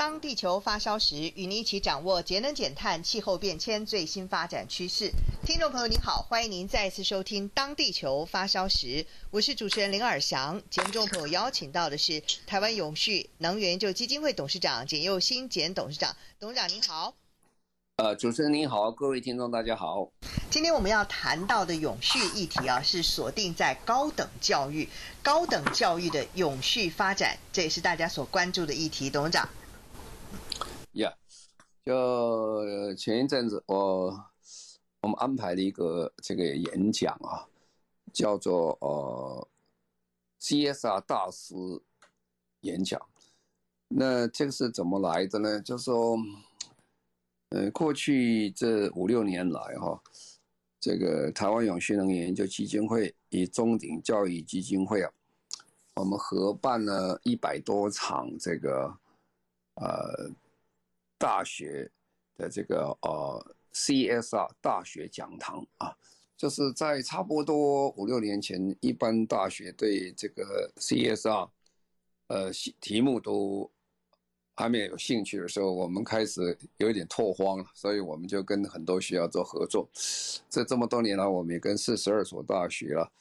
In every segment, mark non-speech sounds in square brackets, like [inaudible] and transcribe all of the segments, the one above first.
当地球发烧时，与您一起掌握节能减碳、气候变迁最新发展趋势。听众朋友您好，欢迎您再次收听《当地球发烧时》，我是主持人林尔祥。节目中朋友邀请到的是台湾永续能源研究基金会董事长简佑新简董事长。董事长您好。呃，主持人您好，各位听众大家好。今天我们要谈到的永续议题啊，是锁定在高等教育、高等教育的永续发展，这也是大家所关注的议题。董事长。就前一阵子我我们安排了一个这个演讲啊，叫做呃 CSR 大师演讲。那这个是怎么来的呢？就说，呃，过去这五六年来哈，这个台湾永续能源研究基金会与中鼎教育基金会啊，我们合办了一百多场这个呃。大学的这个呃 CSR 大学讲堂啊，就是在差不多五六年前，一般大学对这个 CSR 呃题目都还没有兴趣的时候，我们开始有一点拓荒了，所以我们就跟很多学校做合作。这这么多年来，我们也跟四十二所大学了，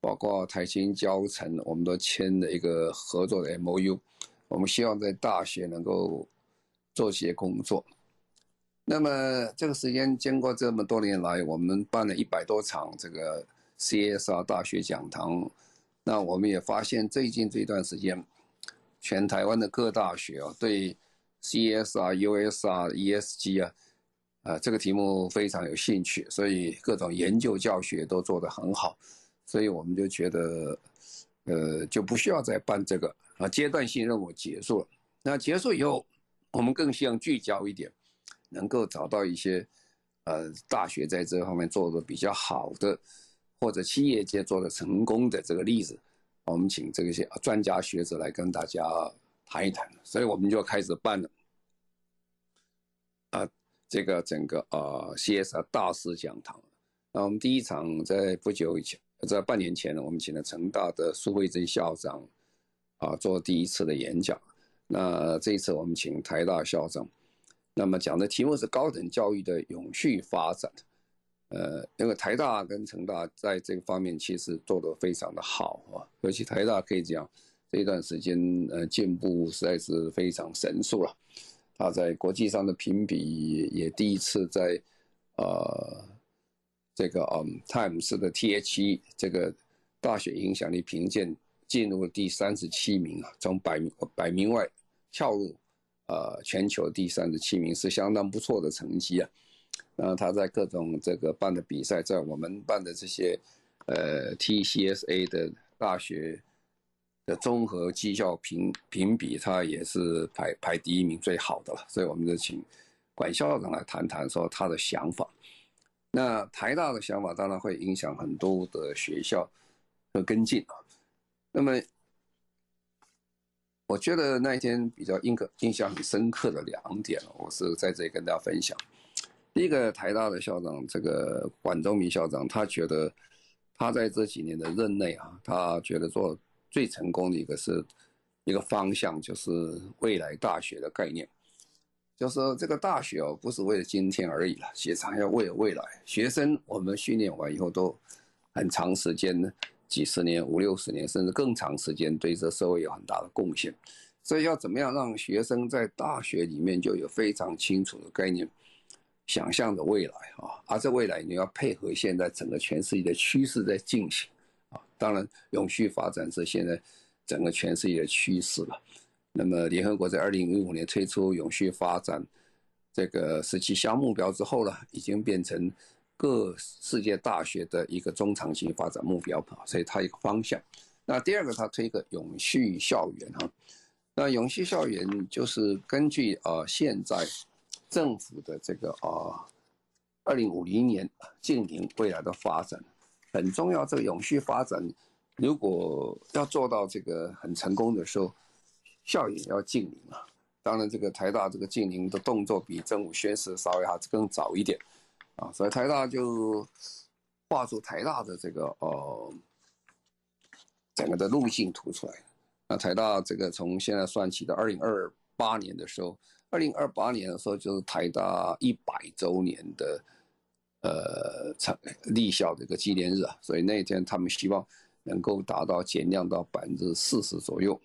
包括台清交城，我们都签了一个合作的 MOU。我们希望在大学能够。做些工作，那么这个时间经过这么多年来，我们办了一百多场这个 CSR 大学讲堂，那我们也发现最近这段时间，全台湾的各大学啊，对 CSR、USR、ESG 啊，啊这个题目非常有兴趣，所以各种研究教学都做得很好，所以我们就觉得，呃，就不需要再办这个啊，阶段性任务结束了，那结束以后。我们更希望聚焦一点，能够找到一些，呃，大学在这方面做的比较好的，或者企业界做的成功的这个例子，我们请这些专家学者来跟大家谈一谈。所以我们就开始办了，啊、这个整个啊 CSR 大师讲堂。那我们第一场在不久以前，在半年前呢，我们请了成大的苏慧珍校长啊做第一次的演讲。那这一次我们请台大校长，那么讲的题目是高等教育的永续发展。呃，因为台大跟成大在这个方面其实做得非常的好啊，尤其台大可以讲这一段时间呃进步实在是非常神速了。他在国际上的评比也第一次在呃这个嗯 Times 的 THE 这个大学影响力评鉴进入了第三十七名啊，从百名百名外。跳入，呃，全球第三十七名是相当不错的成绩啊。然后他在各种这个办的比赛，在我们办的这些，呃，TCSA 的大学的综合绩效评评比，他也是排排第一名最好的了。所以我们就请管校长来谈谈说他的想法。那台大的想法当然会影响很多的学校的跟进啊。那么。我觉得那一天比较印刻印象很深刻的两点，我是在这里跟大家分享。第一个，台大的校长这个管中闵校长，他觉得他在这几年的任内啊，他觉得做最成功的一个是一个方向，就是未来大学的概念，就是这个大学哦，不是为了今天而已了，其实还要为了未来。学生我们训练完以后都很长时间呢。几十年、五六十年，甚至更长时间，对这社会有很大的贡献。所以要怎么样让学生在大学里面就有非常清楚的概念，想象的未来啊？而这未来你要配合现在整个全世界的趋势在进行啊。当然，永续发展是现在整个全世界的趋势了。那么，联合国在二零一五年推出永续发展这个十七项目标之后呢，已经变成。各世界大学的一个中长期发展目标啊，所以它一个方向。那第二个，它推一个永续校园哈。那永续校园就是根据呃现在政府的这个啊二零五零年净零未来的发展很重要。这个永续发展如果要做到这个很成功的时候，校园要净零啊。当然，这个台大这个净零的动作比政府宣示稍微还更早一点啊，所以台大就画出台大的这个呃整个的路径图出来。那台大这个从现在算起到二零二八年的时候，二零二八年的时候就是台大一百周年的呃成立校的一个纪念日啊，所以那一天他们希望能够达到减量到百分之四十左右。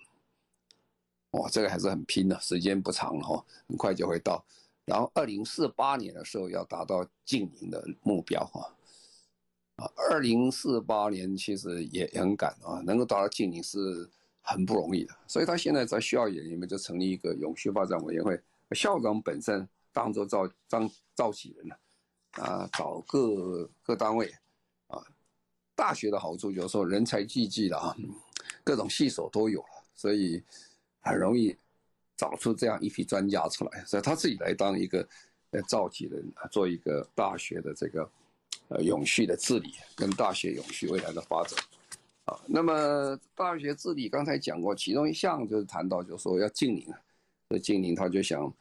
哇，这个还是很拼的，时间不长了哈，很快就会到。然后二零四八年的时候要达到净零的目标哈。啊，二零四八年其实也很赶啊，能够达到净零是。很不容易的，所以他现在在校园里面就成立一个永续发展委员会，校长本身当做召召召集人了，啊，找各各单位，啊，大学的好处就是说人才济济的啊，各种系所都有了，所以很容易找出这样一批专家出来，所以他自己来当一个呃召集人，做一个大学的这个呃永续的治理跟大学永续未来的发展。啊，那么大学治理刚才讲过，其中一项就是谈到，就是说要净零啊。这净零，他就想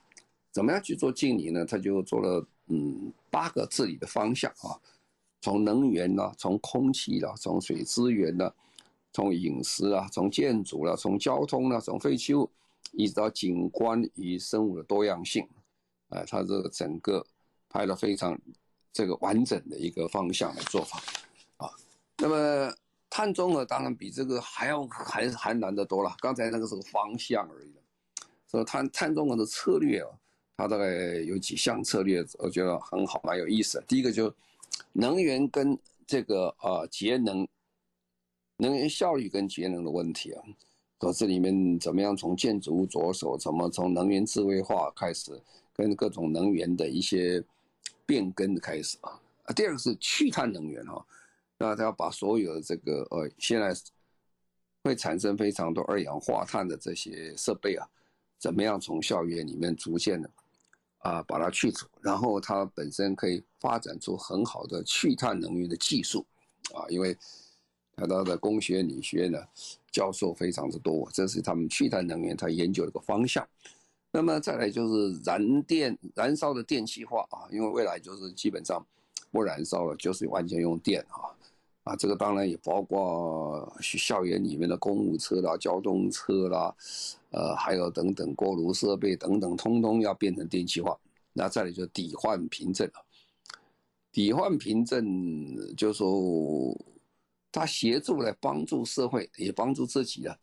怎么样去做净零呢？他就做了嗯八个治理的方向啊，从能源啦，从空气啦，从水资源啦，从饮食啊，从建筑啦，从交通啦，从废弃物，一直到景观与生物的多样性，啊，他这个整个拍了非常这个完整的一个方向的做法啊，那么。碳中和当然比这个还要还还难得多了。刚才那个是个方向而已，所以碳碳中和的策略啊，它大概有几项策略，我觉得很好，蛮有意思的。第一个就能源跟这个啊节能，能源效率跟节能的问题啊，说这里面怎么样从建筑物着手，怎么从能源智慧化开始，跟各种能源的一些变更开始啊。第二个是去碳能源哈。那他要把所有的这个呃，现在会产生非常多二氧化碳的这些设备啊，怎么样从校园里面逐渐的啊把它去除，然后它本身可以发展出很好的去碳能源的技术啊，因为他的工学、理学呢教授非常之多，这是他们去碳能源他研究的一个方向。那么再来就是燃电燃烧的电气化啊，因为未来就是基本上不燃烧了，就是完全用电啊。啊，这个当然也包括校园里面的公务车啦、交通车啦，呃，还有等等锅炉设备等等，通通要变成电气化。那再来就抵换凭证了，抵换凭证就是说，他协助来帮助社会，也帮助自己啊。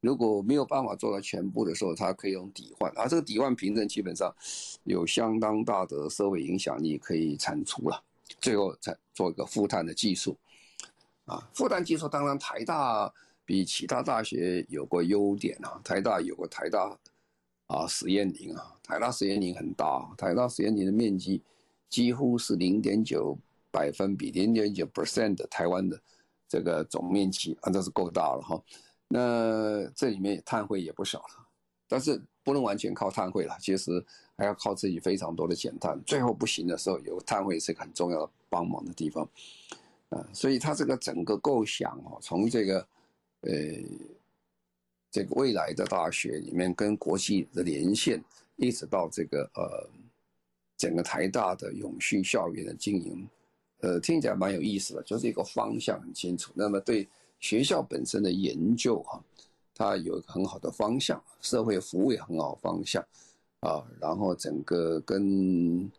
如果没有办法做到全部的时候，他可以用抵换。而这个抵换凭证基本上有相当大的社会影响力，可以产出了，最后才做一个负碳的技术。啊，负碳技术当然台大比其他大学有个优点啊，台大有个台大啊实验林啊，台大实验林很大，台大实验林的面积几乎是零点九百分比，零点九 percent 台湾的这个总面积啊，这是够大了哈。那这里面碳汇也不少了，但是不能完全靠碳汇了，其实还要靠自己非常多的减碳，最后不行的时候，有碳汇是个很重要的帮忙的地方啊。所以它这个整个构想哦，从这个，呃，这个未来的大学里面跟国际的连线，一直到这个呃，整个台大的永续校园的经营，呃，听起来蛮有意思的，就是一个方向很清楚。那么对学校本身的研究哈，它有一个很好的方向，社会服务也很好方向啊，然后整个跟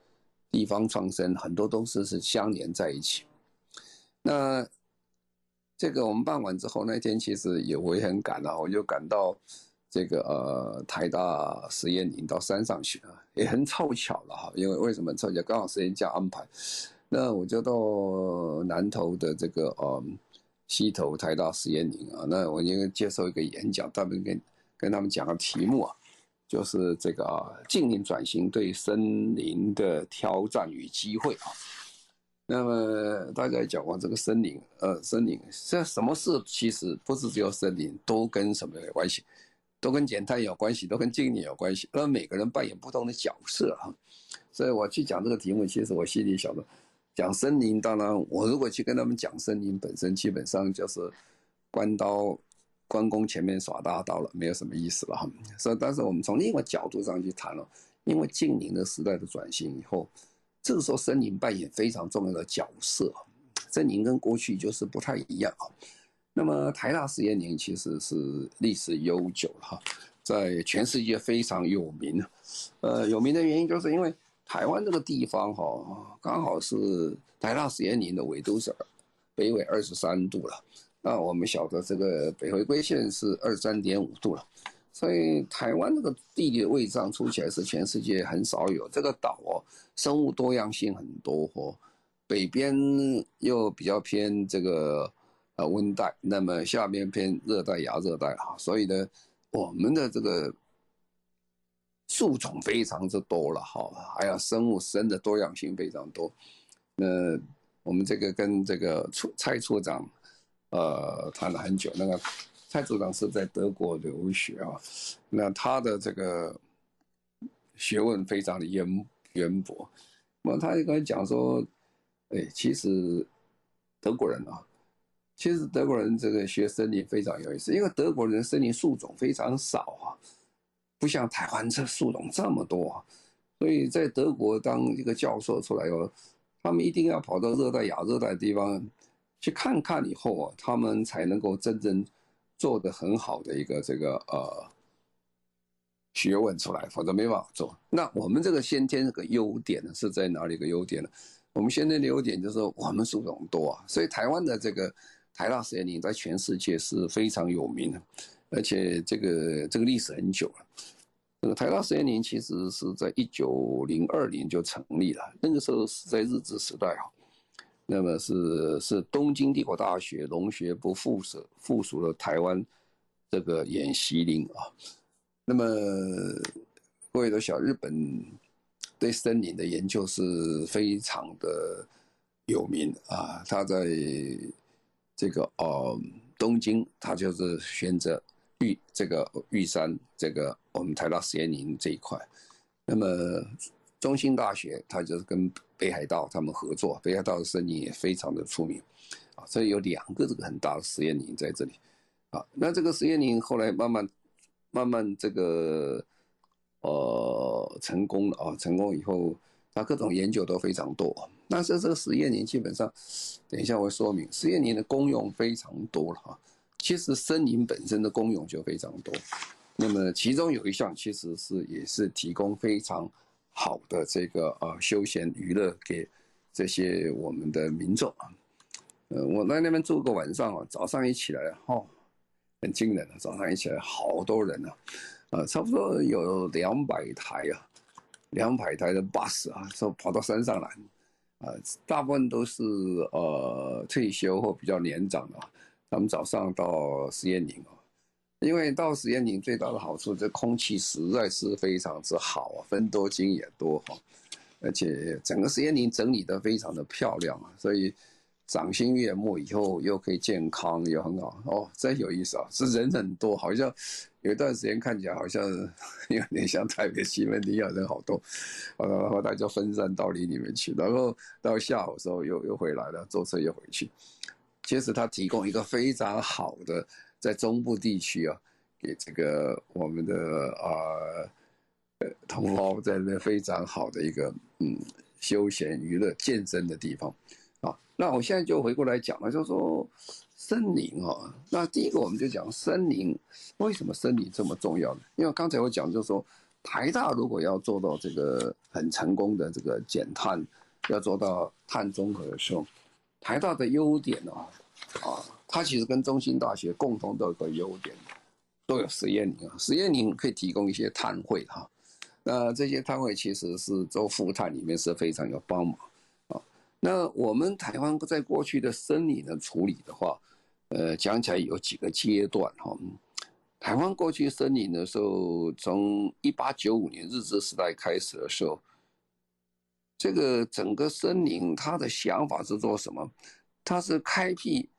地方创生很多东西是相连在一起。那这个我们办完之后，那天其实也我也很赶啊，我就赶到这个呃台大实验林到山上去啊，也很凑巧了哈，因为为什么凑巧？刚好时间这样安排，那我就到南投的这个呃西投台大实验林啊，那我应该接受一个演讲，他们跟跟他们讲个题目啊，就是这个啊净零转型对森林的挑战与机会啊。那么大家讲过这个森林，呃，森林这什么事其实不是只有森林，都跟什么有关系？都跟减碳有关系，都跟净零有关系，而每个人扮演不同的角色啊。所以我去讲这个题目，其实我心里想的，讲森林，当然我如果去跟他们讲森林本身，基本上就是关刀关公前面耍大刀了，没有什么意思了哈。所以，但是我们从另一个角度上去谈了，因为净零的时代的转型以后，这个时候森林扮演非常重要的角色，森林跟过去就是不太一样啊。那么台大实验林其实是历史悠久了哈，在全世界非常有名。呃，有名的原因就是因为台湾这个地方哈，刚好是台大实验林的纬度是北纬二十三度了。那我们晓得这个北回归线是二十三点五度了，所以台湾这个地理的位置上出起来是全世界很少有。这个岛哦，生物多样性很多哦，北边又比较偏这个。呃，温带，那么下面偏热带、亚热带哈，所以呢，我们的这个树种非常之多了哈，还有生物生的多样性非常多。那我们这个跟这个处蔡处长，呃，谈了很久。那个蔡处长是在德国留学啊，那他的这个学问非常的渊渊博。那么他就跟讲说，哎，其实德国人啊。其实德国人这个学森林非常有意思，因为德国人森林树种非常少啊，不像台湾这树种这么多，所以在德国当一个教授出来以后，他们一定要跑到热带、亚热带地方去看看，以后啊，他们才能够真正做得很好的一个这个呃学问出来，否则没办法做。那我们这个先天这个优点呢，是在哪里？个优点呢？我们先天的优点就是我们树种多啊，所以台湾的这个。台大实验林在全世界是非常有名的，而且这个这个历史很久了。这个台大实验林其实是在一九零二年就成立了，那个时候是在日治时代啊。那么是是东京帝国大学农学部附属附属的台湾这个演习林啊。那么各位都晓得，日本对森林的研究是非常的有名啊，他在。这个呃，东京他就是选择玉这个玉山这个我们台大实验林这一块，那么中兴大学它就是跟北海道他们合作，北海道的森林也非常的出名啊，所以有两个这个很大的实验林在这里啊。那这个实验林后来慢慢慢慢这个呃成功了啊，成功以后。那各种研究都非常多，但是这个实验林基本上，等一下我会说明，实验林的功用非常多了哈。其实森林本身的功用就非常多，那么其中有一项其实是也是提供非常好的这个呃休闲娱乐给这些我们的民众啊。呃，我在那边住个晚上啊，早上一起来哦，很惊人啊，早上一起来好多人呢，啊，差不多有两百台啊。两百台的 bus 啊，说跑到山上来，啊，大部分都是呃退休或比较年长的，他们早上到实验林啊，因为到实验岭最大的好处，这空气实在是非常之好啊，分多精也多哈，而且整个实验岭整理得非常的漂亮啊，所以。赏心悦目，以后又可以健康，又很好哦，真有意思啊！是人很多，好像有一段时间看起来好像 [laughs] 有点像台北西门町一样，人好多，然后大家分散到里里面去，然后到下午时候又又回来了，坐车又回去。其实它提供一个非常好的在中部地区啊，给这个我们的啊呃同胞在那边非常好的一个嗯休闲娱乐健身的地方啊。那我现在就回过来讲了，就说森林啊，那第一个我们就讲森林，为什么森林这么重要呢？因为刚才我讲就是说，台大如果要做到这个很成功的这个减碳，要做到碳中和的时候，台大的优点呢，啊，它其实跟中兴大学共同都有个优点，都有实验林啊，实验林可以提供一些碳汇哈，那这些碳汇其实是做负碳里面是非常有帮忙啊。那我们台湾在过去的森林的处理的话，呃，讲起来有几个阶段哈。台湾过去森林的时候，从一八九五年日治时代开始的时候，这个整个森林它的想法是做什么？它是开辟，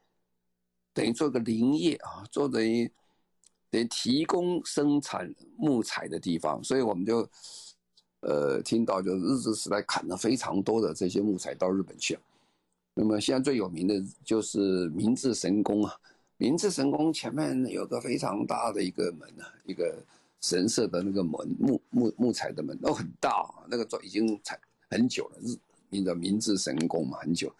等于做个林业啊，做等于得提供生产木材的地方，所以我们就呃听到就日治时代砍了非常多的这些木材到日本去。那么现在最有名的就是明治神宫啊，明治神宫前面有个非常大的一个门啊，一个神社的那个门木木木材的门都很大，那个做已经采很久了，日名叫明治神宫嘛，很久，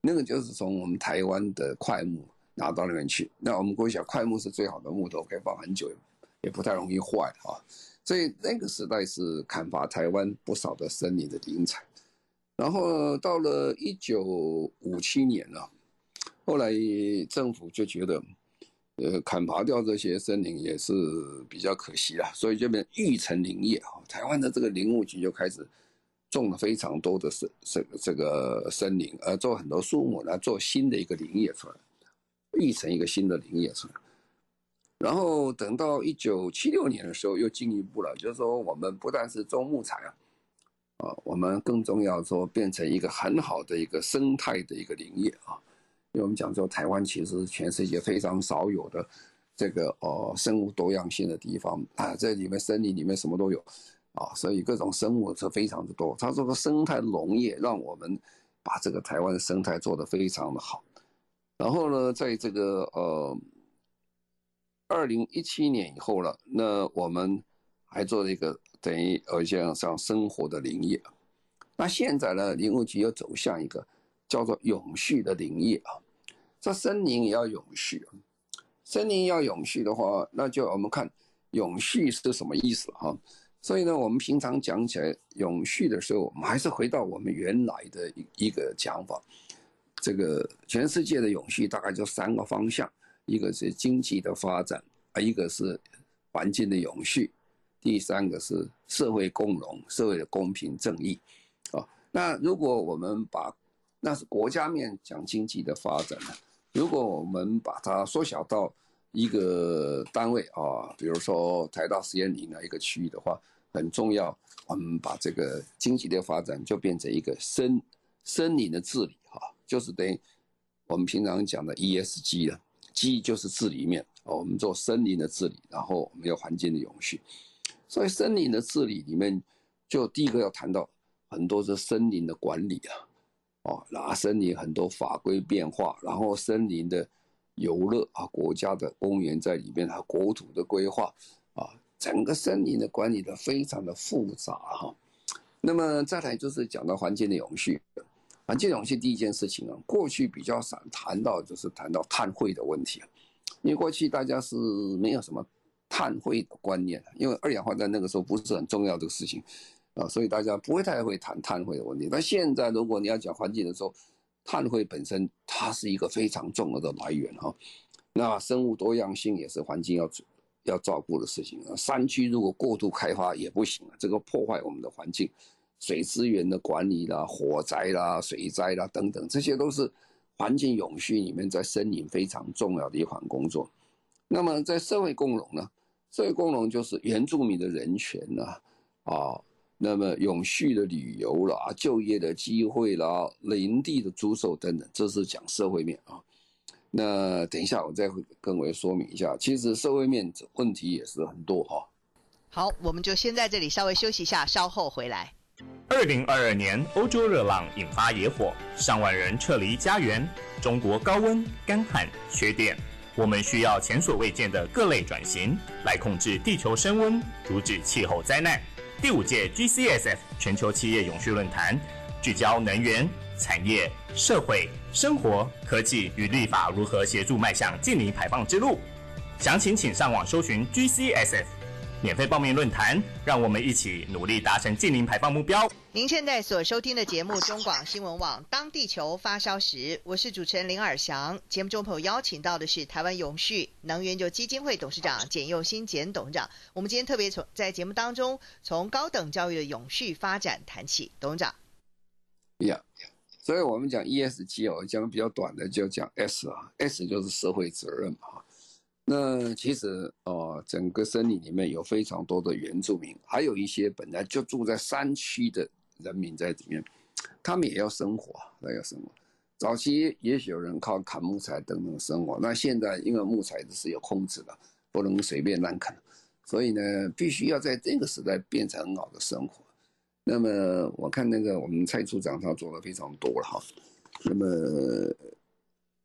那个就是从我们台湾的桧木。拿到那边去，那我们过去讲，桧木是最好的木头，可以放很久，也不太容易坏啊。所以那个时代是砍伐台湾不少的森林的林材。然后到了一九五七年了，后来政府就觉得，呃，砍伐掉这些森林也是比较可惜了，所以就变育成林业啊。台湾的这个林务局就开始种了非常多的森这这个森林，呃，做很多树木来做新的一个林业出来。育成一个新的林业村，然后等到一九七六年的时候，又进一步了，就是说我们不但是种木材啊，啊，我们更重要说变成一个很好的一个生态的一个林业啊，因为我们讲说台湾其实全世界非常少有的这个呃生物多样性的地方啊，这里面森林里面什么都有啊，所以各种生物是非常的多。他说个生态农业让我们把这个台湾的生态做得非常的好。然后呢，在这个呃，二零一七年以后了，那我们还做了一个等于呃像像生活的林业。那现在呢，林务局又走向一个叫做永续的林业啊。这森林也要永续，森林要永续的话，那就我们看永续是什么意思哈。所以呢，我们平常讲起来永续的时候，我们还是回到我们原来的一一个讲法。这个全世界的永续大概就三个方向，一个是经济的发展，啊，一个是环境的永续，第三个是社会共荣、社会的公平正义，啊，那如果我们把那是国家面讲经济的发展呢，如果我们把它缩小到一个单位啊，比如说台大实验林的一个区域的话，很重要，我们把这个经济的发展就变成一个森森林的治理哈。就是等于我们平常讲的 ESG 了，G 就是治理面啊，我们做森林的治理，然后我们有环境的永续。所以森林的治理里面，就第一个要谈到很多是森林的管理啊，哦，那森林很多法规变化，然后森林的游乐啊，国家的公园在里面，它国土的规划啊，整个森林的管理的非常的复杂哈。那么再来就是讲到环境的永续。环境永续第一件事情啊，过去比较少谈到，就是谈到碳汇的问题，因为过去大家是没有什么碳汇的观念，因为二氧化碳那个时候不是很重要的事情啊，所以大家不会太会谈碳汇的问题。但现在如果你要讲环境的时候，碳汇本身它是一个非常重要的来源哈。那生物多样性也是环境要要照顾的事情啊。山区如果过度开发也不行啊，这个破坏我们的环境。水资源的管理啦、火灾啦、水灾啦等等，这些都是环境永续里面在森林非常重要的一款工作。那么在社会共荣呢？社会共荣就是原住民的人权呐，啊，那么永续的旅游啦、就业的机会啦、林地的租售等等，这是讲社会面啊。那等一下我再会更为说明一下，其实社会面问题也是很多哈。好，我们就先在这里稍微休息一下，稍后回来。二零二二年，欧洲热浪引发野火，上万人撤离家园。中国高温、干旱、缺电，我们需要前所未见的各类转型，来控制地球升温，阻止气候灾难。第五届 GCSF 全球企业永续论坛，聚焦能源、产业、社会、生活、科技与立法如何协助迈向净零排放之路。详情请上网搜寻 GCSF。免费报名论坛，让我们一起努力达成净零排放目标。您现在所收听的节目中广新闻网，当地球发烧时，我是主持人林尔翔。节目中朋友邀请到的是台湾永续能源就基金会董事长简佑新简董事长。我们今天特别从在节目当中从高等教育的永续发展谈起，董事长。呀，yeah, 所以我们讲 ESG 哦，讲比较短的就讲 S 啊，S 就是社会责任嘛。那其实哦，整个森林里面有非常多的原住民，还有一些本来就住在山区的人民在里面，他们也要生活，那要生活。早期也许有人靠砍木材等等生活，那现在因为木材是有控制的，不能随便乱砍。所以呢，必须要在这个时代变成很好的生活。那么我看那个我们蔡处长他做的非常多了哈。那么，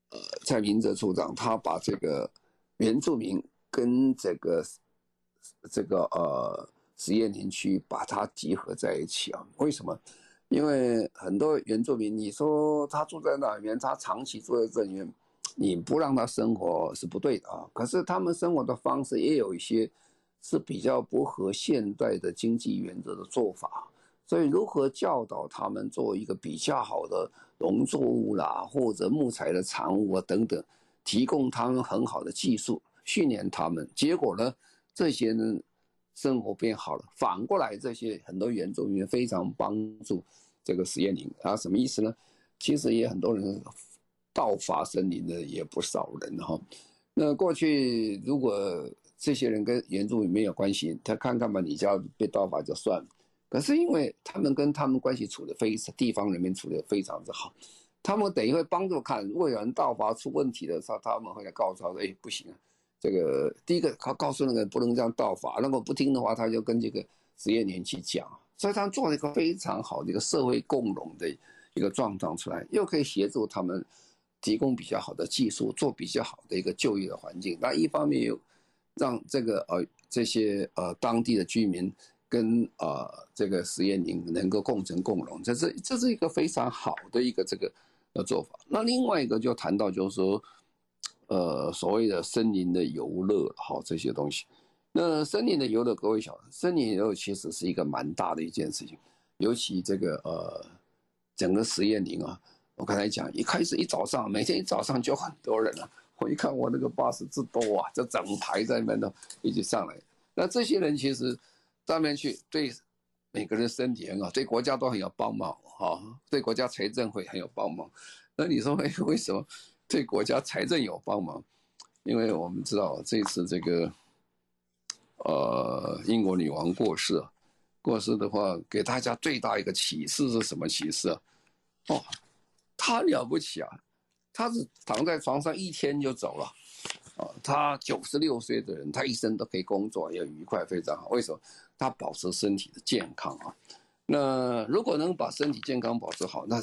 呃，蔡明哲处长他把这个原住民跟这个这个呃实验林区把它集合在一起啊？为什么？因为很多原住民，你说他住在那里面，他长期住在这里面，你不让他生活是不对的啊。可是他们生活的方式也有一些是比较不合现代的经济原则的做法，所以如何教导他们做一个比较好的农作物啦，或者木材的产物啊等等，提供他们很好的技术，训练他们，结果呢，这些人生活变好了。反过来，这些很多原住民非常帮助。这个实验林啊，什么意思呢？其实也很多人盗伐森林的也不少人哈。那过去如果这些人跟原住民没有关系，他看看吧，你家被盗伐就算了。可是因为他们跟他们关系处的非常，地方人民处的非常之好，他们等于会帮助看，如果有人盗伐出问题的时候，他们会来告诉他说：“哎，不行啊，这个第一个他告诉那个不能这样盗伐，如果不听的话，他就跟这个实验林去讲。”所以他做了一个非常好的一个社会共荣的一个状况出来，又可以协助他们提供比较好的技术，做比较好的一个就业的环境。那一方面又让这个呃这些呃当地的居民跟呃这个实验林能够共存共荣，这是这是一个非常好的一个这个的做法。那另外一个就谈到就是说，呃所谓的森林的游乐好这些东西。那森林的游乐，各位晓得，森林游乐其实是一个蛮大的一件事情，尤其这个呃，整个实验林啊，我刚才讲，一开始一早上，每天一早上就很多人了，我一看我那个巴士之多啊，这整排在那边都一起上来。那这些人其实上面去，对每个人身体很好，对国家都很有帮忙哈，对国家财政会很有帮忙。那你说为为什么对国家财政有帮忙？因为我们知道这次这个。呃，英国女王过世，过世的话，给大家最大一个启示是什么启示？哦，她了不起啊！她是躺在床上一天就走了，他，九十六岁的人，他一生都可以工作，也愉快，非常好。为什么？他保持身体的健康啊。那如果能把身体健康保持好，那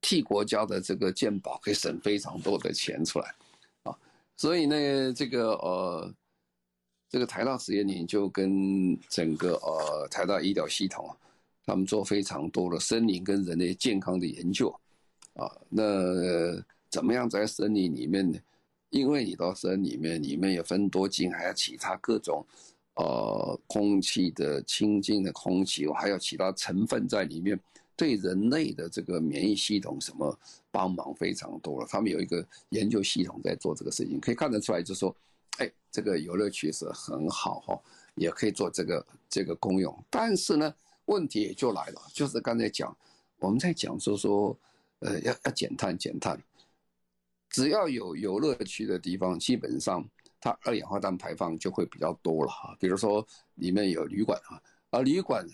替国家的这个健保可以省非常多的钱出来啊。所以呢，这个呃。这个台大实验林就跟整个呃台大医疗系统啊，他们做非常多的森林跟人类健康的研究，啊，那怎么样在森林里面呢？因为你到森林里面，里面有分多精，还有其他各种呃空气的清净的空气，还有其他成分在里面，对人类的这个免疫系统什么帮忙非常多了。他们有一个研究系统在做这个事情，可以看得出来，就是说。哎，这个游乐区是很好哈，也可以做这个这个功用。但是呢，问题也就来了，就是刚才讲，我们在讲说说，呃，要要减碳减碳。只要有游乐区的地方，基本上它二氧化碳排放就会比较多了哈。比如说里面有旅馆啊，而旅馆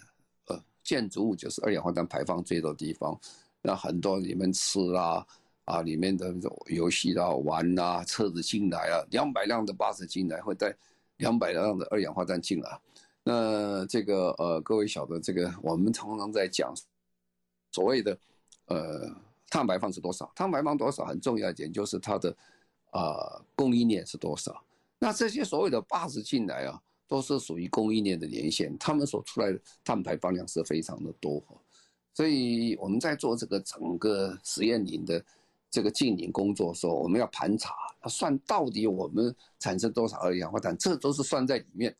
呃建筑物就是二氧化碳排放最多的地方，那很多里面吃啊。啊，里面的这种游戏啊、玩啊、车子进来啊，两百辆的巴士进来，会带两百辆的二氧化碳进来。那这个呃，各位晓得这个，我们常常在讲所谓的呃碳排放是多少？碳排放多少很重要一点就是它的、呃、供应链是多少。那这些所谓的巴士进来啊，都是属于供应链的连线，他们所出来的碳排放量是非常的多。所以我们在做这个整个实验林的。这个净零工作的时候，我们要盘查，要算到底我们产生多少二氧化碳，这都是算在里面。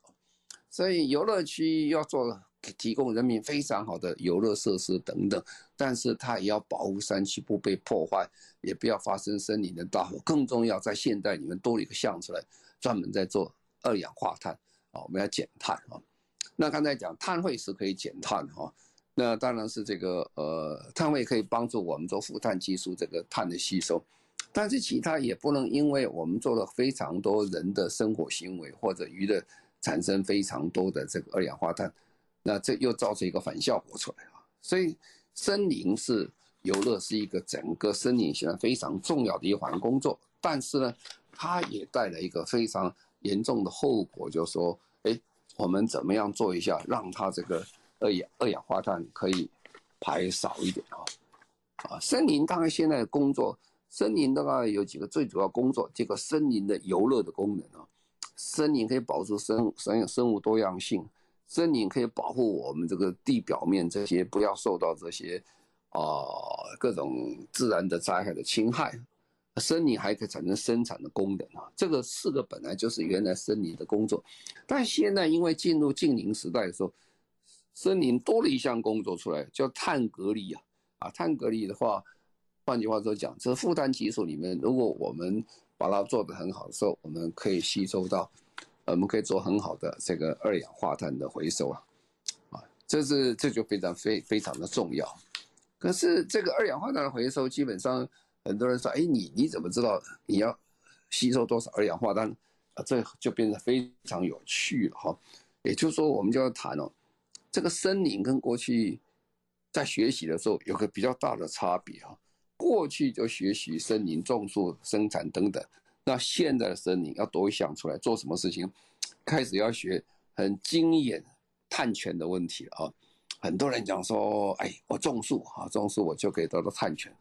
所以游乐区要做，提供人民非常好的游乐设施等等，但是它也要保护山区不被破坏，也不要发生森林的大火。更重要，在现代里面多了一个项出来，专门在做二氧化碳啊，我们要减碳啊。那刚才讲碳汇是可以减碳哈。那当然是这个呃，碳汇可以帮助我们做负碳技术这个碳的吸收，但是其他也不能因为我们做了非常多人的生活行为或者娱乐，产生非常多的这个二氧化碳，那这又造成一个反效果出来啊。所以森林是游乐是一个整个森林现在非常重要的一环工作，但是呢，它也带来一个非常严重的后果，就是说，哎，我们怎么样做一下，让它这个二氧二氧化碳可以排少一点啊？啊，森林当然现在工作，森林的话有几个最主要工作，这个森林的游乐的功能啊，森林可以保持生生生物多样性，森林可以保护我们这个地表面这些不要受到这些啊各种自然的灾害的侵害。森林还可以产生生产的功能啊，这个四个本来就是原来森林的工作，但现在因为进入近零时代的时候，森林多了一项工作出来，叫碳隔离啊啊，碳隔离的话，换句话说讲，这负担技术里面，如果我们把它做得很好的时候，我们可以吸收到，我们可以做很好的这个二氧化碳的回收啊，啊，这是这就非常非非常的重要，可是这个二氧化碳的回收基本上。很多人说：“哎，你你怎么知道你要吸收多少二氧化碳？啊，这就变得非常有趣了哈。也就是说，我们就要谈哦，这个森林跟过去在学习的时候有个比较大的差别哈。过去就学习森林种树、生产等等，那现在的森林要多想出来做什么事情，开始要学很精研碳权的问题啊。很多人讲说：“哎，我种树啊，种树我就可以得到碳权。”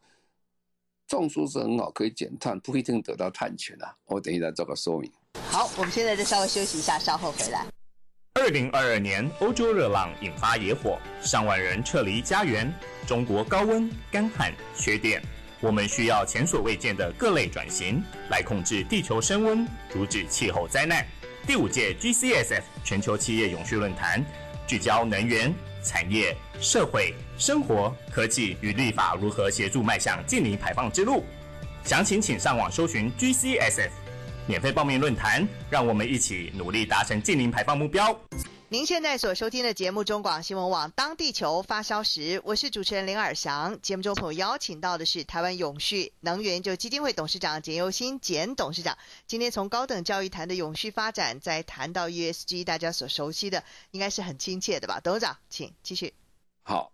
种树是很好，可以减碳，不一定得到碳权啊。我等一下做个说明。好，我们现在再稍微休息一下，稍后回来。二零二二年欧洲热浪引发野火，上万人撤离家园。中国高温、干旱、缺电，我们需要前所未见的各类转型来控制地球升温，阻止气候灾难。第五届 GCSF 全球企业永续论坛聚焦能源。产业、社会、生活、科技与立法如何协助迈向净零排放之路？详情请上网搜寻 GCSF，免费报名论坛，让我们一起努力达成净零排放目标。您现在所收听的节目中广新闻网《当地球发烧时》，我是主持人林尔翔。节目中朋友邀请到的是台湾永续能源就基金会董事长简又新简董事长。今天从高等教育谈的永续发展，再谈到 ESG，大家所熟悉的应该是很亲切的吧？董事长，请继续。好，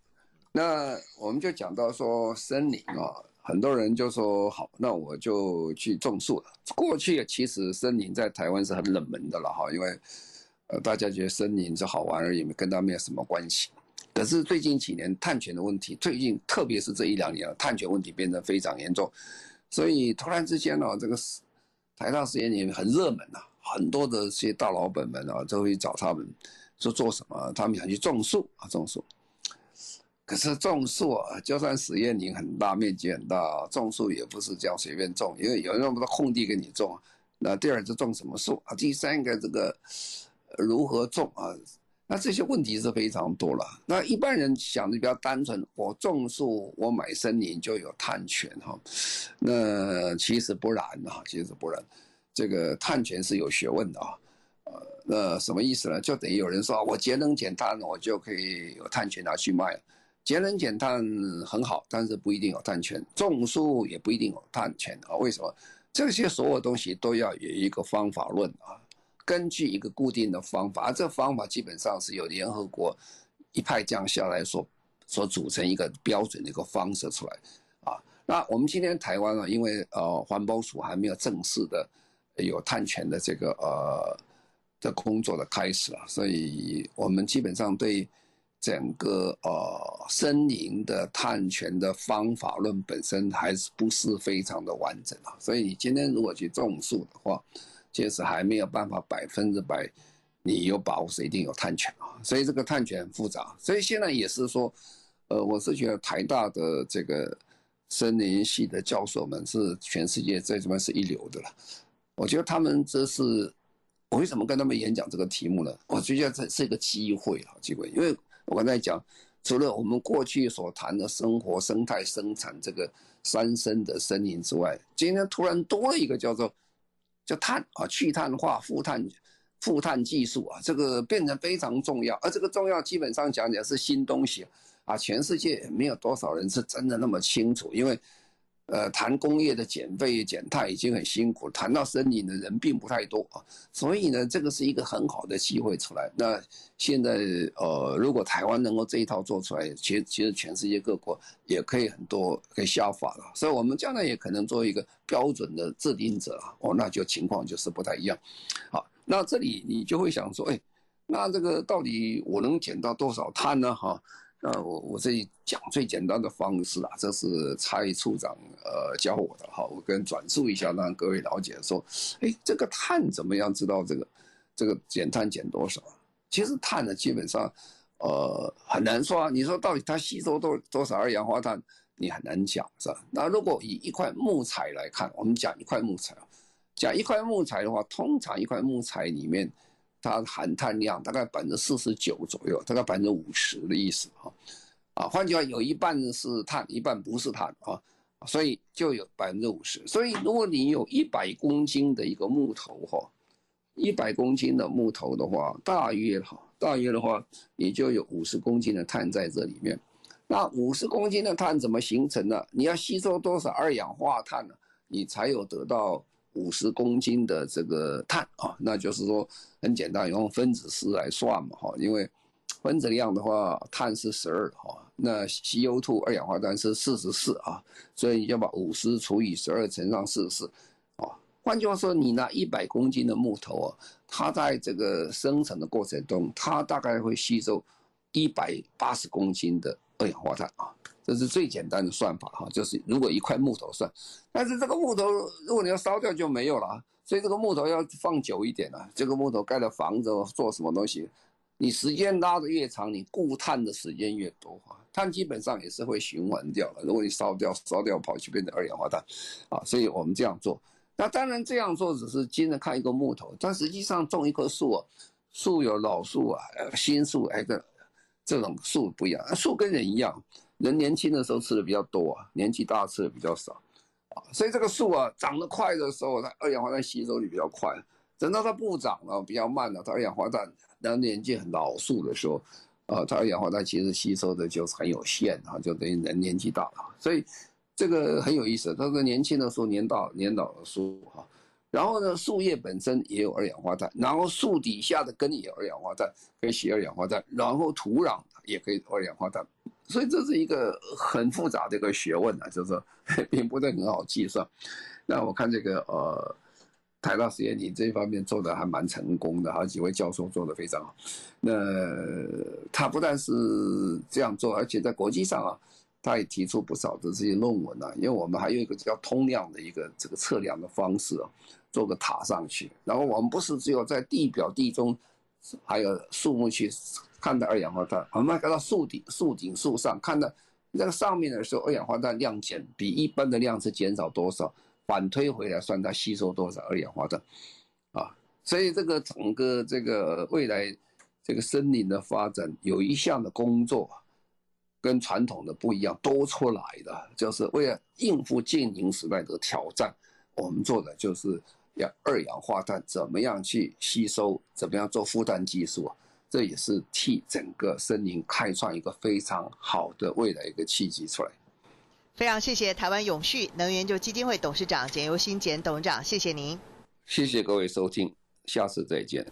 那我们就讲到说森林啊，很多人就说好，那我就去种树了。过去其实森林在台湾是很冷门的了哈，因为。呃，大家觉得森林是好玩而已，跟他没有什么关系。可是最近几年碳权的问题，最近特别是这一两年，碳权问题变得非常严重，所以突然之间呢，这个台大实验里面很热门啊，很多的这些大老板们啊，都会找他们说做什么，他们想去种树啊，种树。可是种树啊，就算实验林很大，面积很大，种树也不是这样随便种，因为有那么多空地给你种。那第二，就种什么树啊？第三个这个。如何种啊？那这些问题是非常多了。那一般人想的比较单纯，我种树，我买森林就有碳权哈。那其实不然啊，其实不然。这个碳权是有学问的啊。呃，那什么意思呢？就等于有人说我节能减碳，我就可以有碳权拿去卖。节能减碳很好，但是不一定有碳权。种树也不一定有碳权啊。为什么？这些所有东西都要有一个方法论啊。根据一个固定的方法，而这方法基本上是由联合国一派将下来所所组成一个标准的一个方式出来啊。那我们今天台湾啊，因为呃环保署还没有正式的有碳权的这个呃的工作的开始啊，所以我们基本上对整个呃森林的碳权的方法论本身还是不是非常的完整啊。所以你今天如果去种树的话，确实还没有办法百分之百，你有把握是一定有碳权啊，所以这个碳权很复杂，所以现在也是说，呃，我是觉得台大的这个森林系的教授们是全世界最起码是一流的了。我觉得他们这是，我为什么跟他们演讲这个题目呢？我觉得这是一个机会啊，机会，因为我刚才讲，除了我们过去所谈的生活、生态、生产这个三生的森林之外，今天突然多了一个叫做。就碳啊，去碳化、负碳、负碳技术啊，这个变成非常重要。而这个重要，基本上讲起来是新东西啊，全世界没有多少人是真的那么清楚，因为。呃，谈工业的减废减碳已经很辛苦，谈到森林的人并不太多啊，所以呢，这个是一个很好的机会出来。那现在呃，如果台湾能够这一套做出来，其实其实全世界各国也可以很多可以效法了。所以我们将来也可能做一个标准的制定者哦，那就情况就是不太一样。好，那这里你就会想说，哎，那这个到底我能减到多少碳呢？哈，那我我这里讲最简单的方式啊，这是蔡处长呃教我的哈，我跟转述一下，让各位了解说，哎，这个碳怎么样知道这个这个减碳减多少？其实碳呢，基本上呃很难说啊。你说到底它吸收多多少二氧化碳？你很难讲，是吧？那如果以一块木材来看，我们讲一块木材啊，讲一块木材的话，通常一块木材里面，它含碳量大概百分之四十九左右，大概百分之五十的意思哈。啊，换句话，有一半是碳，一半不是碳啊，所以就有百分之五十。所以如果你有一百公斤的一个木头哈，一百公斤的木头的话，大约哈，大约的话，你就有五十公斤的碳在这里面。那五十公斤的碳怎么形成呢？你要吸收多少二氧化碳呢？你才有得到五十公斤的这个碳啊？那就是说很简单，用分子式来算嘛哈。因为分子量的话，碳是十二哈，那 CO2 二氧化碳是四十四啊，所以你要把五十除以十二乘上四十四啊。换句话说，你拿一百公斤的木头啊，它在这个生成的过程中，它大概会吸收一百八十公斤的。二氧化碳啊，这是最简单的算法哈，就是如果一块木头算，但是这个木头如果你要烧掉就没有了，所以这个木头要放久一点啊。这个木头盖的房子做什么东西，你时间拉得越长，你固碳的时间越多啊，碳基本上也是会循环掉了。如果你烧掉，烧掉跑去变成二氧化碳啊，所以我们这样做。那当然这样做只是今着看一个木头，但实际上种一棵树啊，树有老树啊，新树哎个。这种树不一样，树跟人一样，人年轻的时候吃的比较多啊，年纪大吃的比较少，啊，所以这个树啊长得快的时候，它二氧化碳吸收率比较快，等到它不长了，比较慢了，它二氧化碳，当年纪很老树的时候，啊，它二氧化碳其实吸收的就是很有限啊，就等于人年纪大了，所以这个很有意思，它是年轻的树，年老年老的树哈。然后呢，树叶本身也有二氧化碳，然后树底下的根也有二氧化碳，可以吸二氧化碳，然后土壤也可以二氧化碳，所以这是一个很复杂的一个学问啊，就是说 [laughs] 并不是很好计算。那我看这个呃，台大实验体这一方面做的还蛮成功的，好几位教授做的非常好。那他不但是这样做，而且在国际上啊。他也提出不少的这些论文啊，因为我们还有一个叫通量的一个这个测量的方式啊，做个塔上去，然后我们不是只有在地表、地中，还有树木去看到二氧化碳，我们看到树顶、树顶、树上看到那个上面的时候，二氧化碳量减比一般的量是减少多少，反推回来算它吸收多少二氧化碳，啊，所以这个整个这个未来这个森林的发展有一项的工作。跟传统的不一样，多出来的就是为了应付近零时代的挑战，我们做的就是要二氧化碳怎么样去吸收，怎么样做负碳技术啊，这也是替整个森林开创一个非常好的未来一个契机出来。非常谢谢台湾永续能源就基金会董事长简尤新简董事长，谢谢您。谢谢各位收听，下次再见。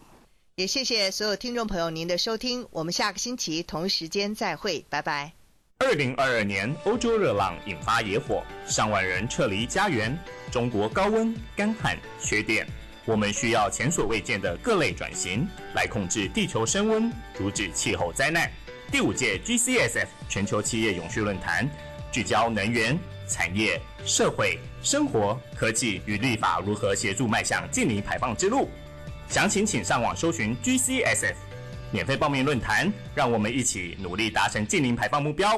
也谢谢所有听众朋友您的收听，我们下个星期同一时间再会，拜拜。二零二二年欧洲热浪引发野火，上万人撤离家园。中国高温、干旱、缺电，我们需要前所未见的各类转型来控制地球升温，阻止气候灾难。第五届 GCSF 全球企业永续论坛聚焦能源、产业、社会、生活、科技与立法如何协助迈向净零排放之路。详情请上网搜寻 GCSF，免费报名论坛，让我们一起努力达成净零排放目标。